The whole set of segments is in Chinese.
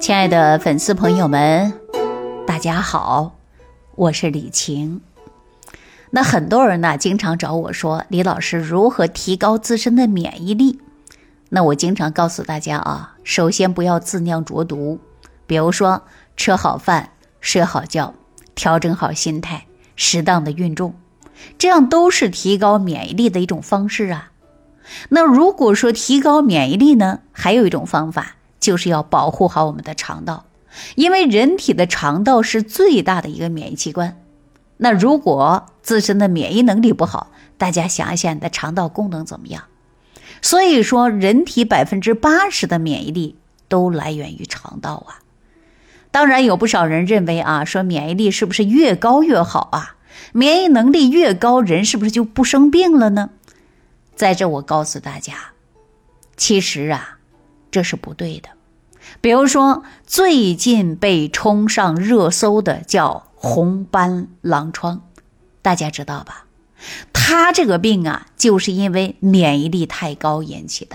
亲爱的粉丝朋友们，大家好，我是李晴。那很多人呢，经常找我说，李老师如何提高自身的免疫力？那我经常告诉大家啊，首先不要自酿浊毒，比如说吃好饭、睡好觉、调整好心态、适当的运动，这样都是提高免疫力的一种方式啊。那如果说提高免疫力呢，还有一种方法。就是要保护好我们的肠道，因为人体的肠道是最大的一个免疫器官。那如果自身的免疫能力不好，大家想一想，你的肠道功能怎么样？所以说，人体百分之八十的免疫力都来源于肠道啊。当然，有不少人认为啊，说免疫力是不是越高越好啊？免疫能力越高，人是不是就不生病了呢？在这，我告诉大家，其实啊。这是不对的，比如说最近被冲上热搜的叫红斑狼疮，大家知道吧？他这个病啊，就是因为免疫力太高引起的。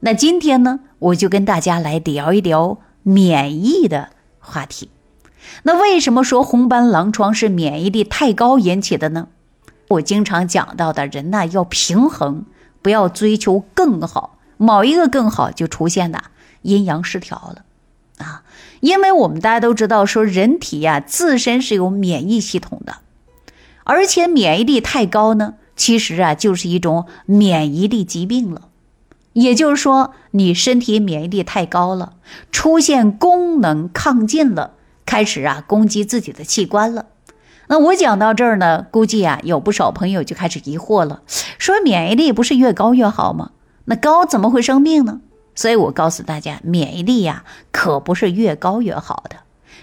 那今天呢，我就跟大家来聊一聊免疫的话题。那为什么说红斑狼疮是免疫力太高引起的呢？我经常讲到的人呢，要平衡，不要追求更好。某一个更好，就出现的阴阳失调了，啊，因为我们大家都知道，说人体呀自身是有免疫系统的，而且免疫力太高呢，其实啊就是一种免疫力疾病了，也就是说你身体免疫力太高了，出现功能亢进了，开始啊攻击自己的器官了。那我讲到这儿呢，估计啊有不少朋友就开始疑惑了，说免疫力不是越高越好吗？那高怎么会生病呢？所以我告诉大家，免疫力呀可不是越高越好的，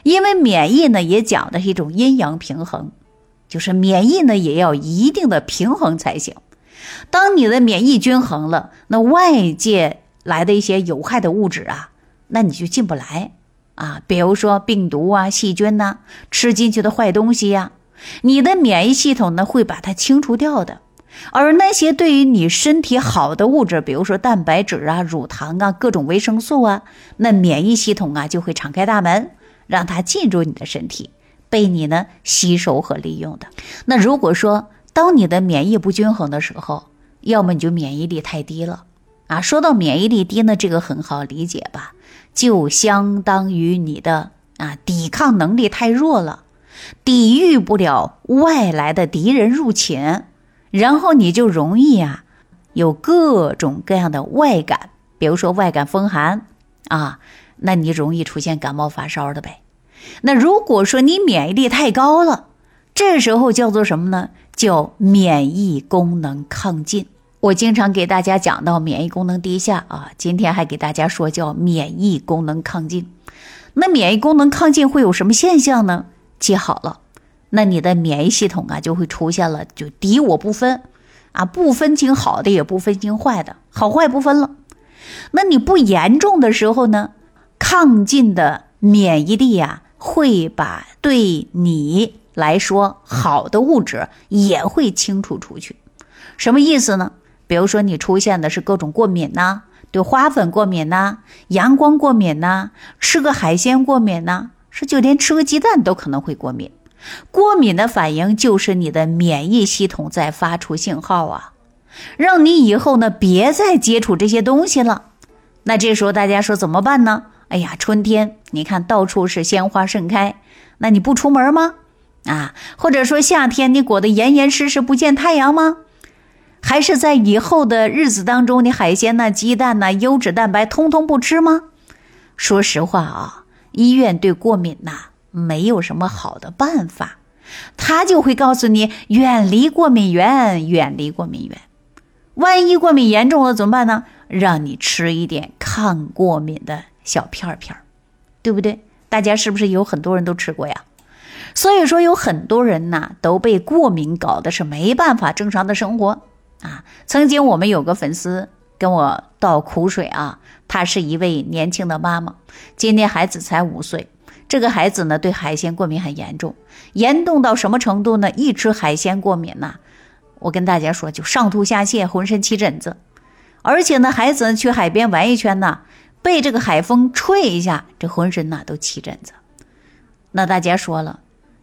因为免疫呢也讲的是一种阴阳平衡，就是免疫呢也要一定的平衡才行。当你的免疫均衡了，那外界来的一些有害的物质啊，那你就进不来啊。比如说病毒啊、细菌呐，吃进去的坏东西呀，你的免疫系统呢会把它清除掉的。而那些对于你身体好的物质，比如说蛋白质啊、乳糖啊、各种维生素啊，那免疫系统啊就会敞开大门，让它进入你的身体，被你呢吸收和利用的。那如果说当你的免疫不均衡的时候，要么你就免疫力太低了啊。说到免疫力低呢，这个很好理解吧？就相当于你的啊抵抗能力太弱了，抵御不了外来的敌人入侵。然后你就容易啊，有各种各样的外感，比如说外感风寒啊，那你容易出现感冒发烧的呗。那如果说你免疫力太高了，这时候叫做什么呢？叫免疫功能亢进。我经常给大家讲到免疫功能低下啊，今天还给大家说叫免疫功能亢进。那免疫功能亢进会有什么现象呢？记好了。那你的免疫系统啊，就会出现了，就敌我不分，啊，不分清好的，也不分清坏的，好坏不分了。那你不严重的时候呢，亢进的免疫力啊，会把对你来说好的物质也会清除出去。什么意思呢？比如说你出现的是各种过敏呐，对花粉过敏呐，阳光过敏呐，吃个海鲜过敏呐，是就连吃个鸡蛋都可能会过敏。过敏的反应就是你的免疫系统在发出信号啊，让你以后呢别再接触这些东西了。那这时候大家说怎么办呢？哎呀，春天你看到处是鲜花盛开，那你不出门吗？啊，或者说夏天你裹得严严实实不见太阳吗？还是在以后的日子当中，你海鲜呐、鸡蛋呐、优质蛋白通通不吃吗？说实话啊，医院对过敏呐。没有什么好的办法，他就会告诉你远离过敏源，远离过敏源。万一过敏严重了怎么办呢？让你吃一点抗过敏的小片片对不对？大家是不是有很多人都吃过呀？所以说有很多人呐都被过敏搞的是没办法正常的生活啊。曾经我们有个粉丝跟我倒苦水啊，她是一位年轻的妈妈，今年孩子才五岁。这个孩子呢，对海鲜过敏很严重，严重到什么程度呢？一吃海鲜过敏呐，我跟大家说，就上吐下泻，浑身起疹子，而且呢，孩子去海边玩一圈呢，被这个海风吹一下，这浑身呐都起疹子。那大家说了，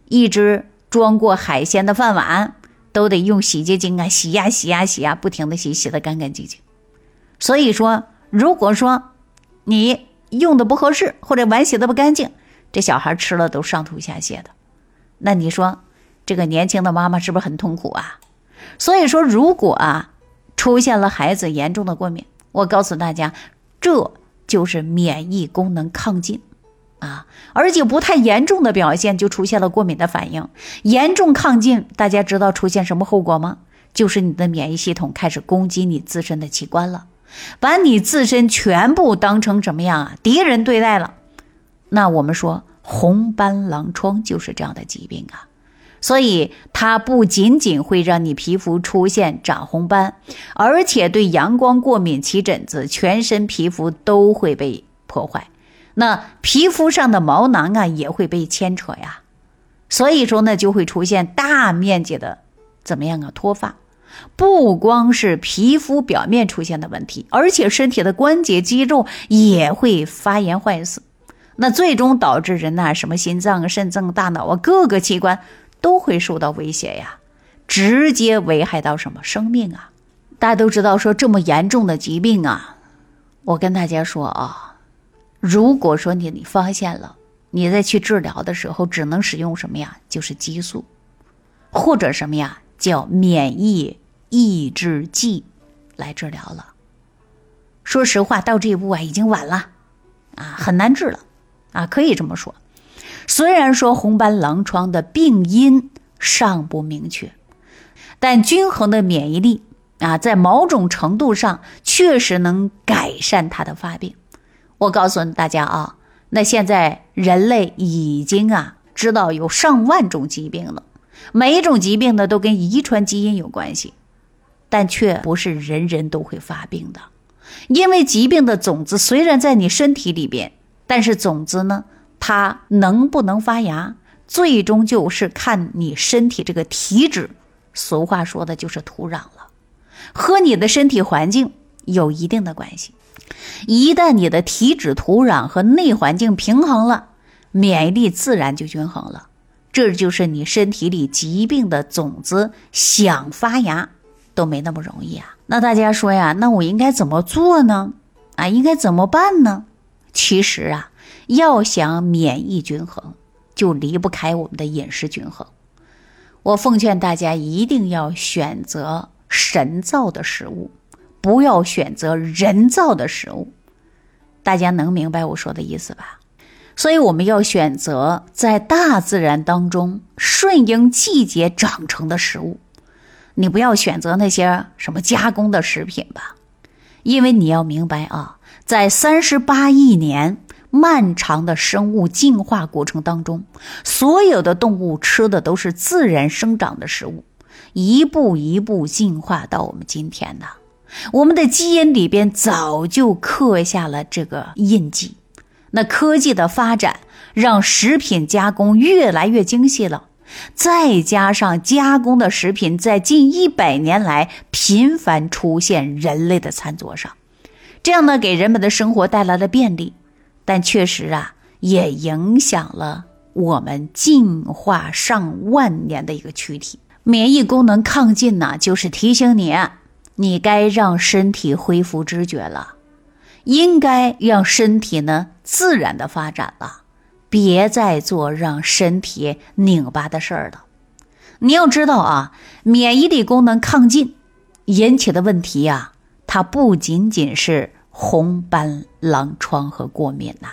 一只装过海鲜的饭碗都得用洗洁精啊洗呀洗呀洗呀，不停的洗，洗的干干净净。所以说，如果说你用的不合适，或者碗洗的不干净，这小孩吃了都上吐下泻的。那你说，这个年轻的妈妈是不是很痛苦啊？所以说，如果啊出现了孩子严重的过敏，我告诉大家，这就是免疫功能亢进啊，而且不太严重的表现就出现了过敏的反应。严重亢进，大家知道出现什么后果吗？就是你的免疫系统开始攻击你自身的器官了，把你自身全部当成什么样啊敌人对待了。那我们说红斑狼疮就是这样的疾病啊。所以它不仅仅会让你皮肤出现长红斑，而且对阳光过敏起疹子，全身皮肤都会被破坏。那皮肤上的毛囊啊也会被牵扯呀。所以说呢，就会出现大面积的怎么样啊脱发。不光是皮肤表面出现的问题，而且身体的关节肌肉也会发炎坏死。那最终导致人呐什么心脏、肾脏、大脑啊各个器官。都会受到威胁呀，直接危害到什么生命啊？大家都知道，说这么严重的疾病啊，我跟大家说啊，如果说你你发现了，你再去治疗的时候，只能使用什么呀？就是激素，或者什么呀？叫免疫抑制剂来治疗了。说实话，到这一步啊，已经晚了啊，很难治了啊，可以这么说。虽然说红斑狼疮的病因尚不明确，但均衡的免疫力啊，在某种程度上确实能改善它的发病。我告诉大家啊，那现在人类已经啊知道有上万种疾病了，每一种疾病呢都跟遗传基因有关系，但却不是人人都会发病的，因为疾病的种子虽然在你身体里边，但是种子呢？它能不能发芽，最终就是看你身体这个体质。俗话说的就是土壤了，和你的身体环境有一定的关系。一旦你的体质、土壤和内环境平衡了，免疫力自然就均衡了。这就是你身体里疾病的种子想发芽都没那么容易啊。那大家说呀，那我应该怎么做呢？啊，应该怎么办呢？其实啊。要想免疫均衡，就离不开我们的饮食均衡。我奉劝大家一定要选择神造的食物，不要选择人造的食物。大家能明白我说的意思吧？所以我们要选择在大自然当中顺应季节长成的食物。你不要选择那些什么加工的食品吧，因为你要明白啊，在三十八亿年。漫长的生物进化过程当中，所有的动物吃的都是自然生长的食物，一步一步进化到我们今天的。我们的基因里边早就刻下了这个印记。那科技的发展让食品加工越来越精细了，再加上加工的食品在近一百年来频繁出现人类的餐桌上，这样呢，给人们的生活带来了便利。但确实啊，也影响了我们进化上万年的一个躯体。免疫功能亢进呢，就是提醒你，你该让身体恢复知觉了，应该让身体呢自然的发展了，别再做让身体拧巴的事儿了。你要知道啊，免疫力功能亢进引起的问题呀，它不仅仅是。红斑狼疮和过敏呐，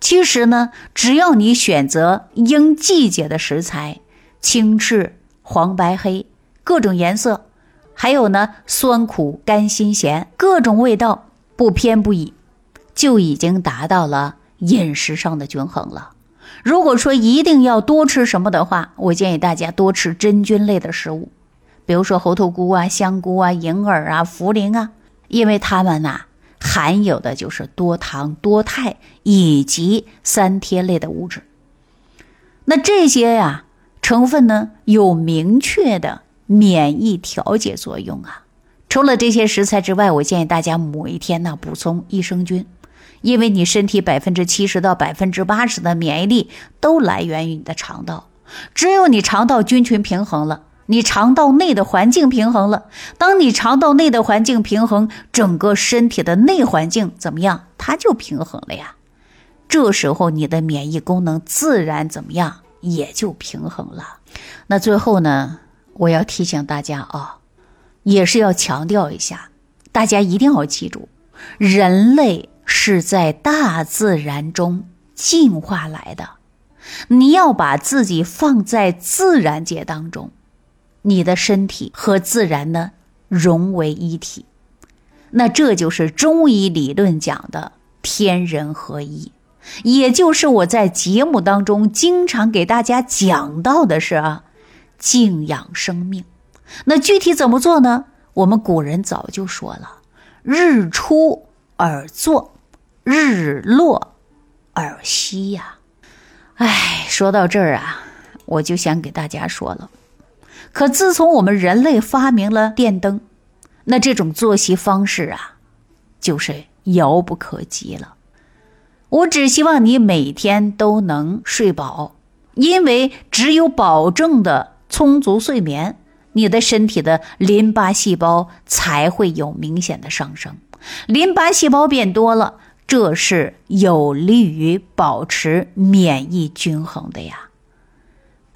其实呢，只要你选择应季节的食材，青赤黄白黑各种颜色，还有呢酸苦甘辛咸各种味道不偏不倚，就已经达到了饮食上的均衡了。如果说一定要多吃什么的话，我建议大家多吃真菌类的食物，比如说猴头菇啊、香菇啊、银耳啊、茯苓啊，因为它们呐。含有的就是多糖、多肽以及三萜类的物质。那这些呀成分呢，有明确的免疫调节作用啊。除了这些食材之外，我建议大家每一天呢补充益生菌，因为你身体百分之七十到百分之八十的免疫力都来源于你的肠道。只有你肠道菌群平衡了，你肠道内的环境平衡了。当你肠道内的环境平衡，整个身体的内环境怎么样？它就平衡了呀。这时候你的免疫功能自然怎么样，也就平衡了。那最后呢，我要提醒大家啊，也是要强调一下，大家一定要记住，人类是在大自然中进化来的。你要把自己放在自然界当中，你的身体和自然呢融为一体，那这就是中医理论讲的天人合一，也就是我在节目当中经常给大家讲到的是啊，静养生命。那具体怎么做呢？我们古人早就说了：“日出而作，日落而息”呀。哎，说到这儿啊，我就想给大家说了。可自从我们人类发明了电灯，那这种作息方式啊，就是遥不可及了。我只希望你每天都能睡饱，因为只有保证的充足睡眠，你的身体的淋巴细胞才会有明显的上升。淋巴细胞变多了。这是有利于保持免疫均衡的呀，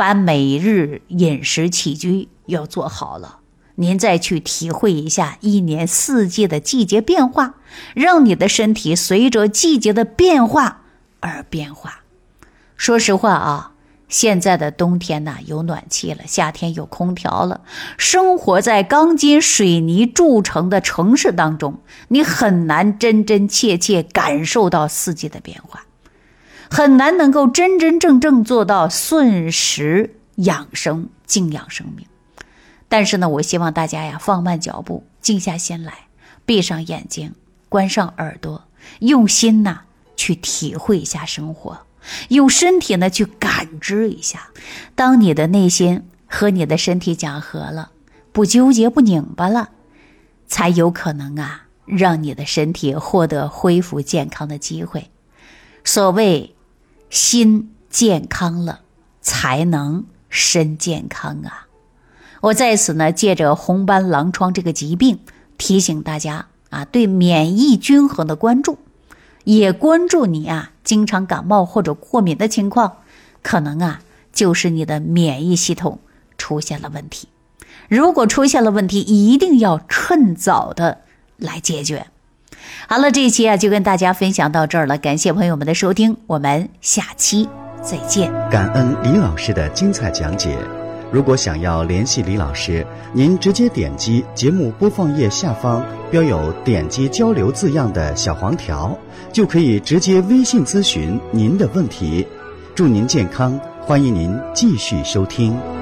把每日饮食起居要做好了，您再去体会一下一年四季的季节变化，让你的身体随着季节的变化而变化。说实话啊。现在的冬天呢，有暖气了；夏天有空调了。生活在钢筋水泥铸成的城市当中，你很难真真切切感受到四季的变化，很难能够真真正正做到顺时养生、静养生命。但是呢，我希望大家呀，放慢脚步，静下心来，闭上眼睛，关上耳朵，用心呐去体会一下生活。用身体呢去感知一下，当你的内心和你的身体讲和了，不纠结不拧巴了，才有可能啊，让你的身体获得恢复健康的机会。所谓心健康了，才能身健康啊！我在此呢，借着红斑狼疮这个疾病，提醒大家啊，对免疫均衡的关注。也关注你啊，经常感冒或者过敏的情况，可能啊就是你的免疫系统出现了问题。如果出现了问题，一定要趁早的来解决。好了，这一期啊就跟大家分享到这儿了，感谢朋友们的收听，我们下期再见。感恩李老师的精彩讲解。如果想要联系李老师，您直接点击节目播放页下方标有“点击交流”字样的小黄条，就可以直接微信咨询您的问题。祝您健康，欢迎您继续收听。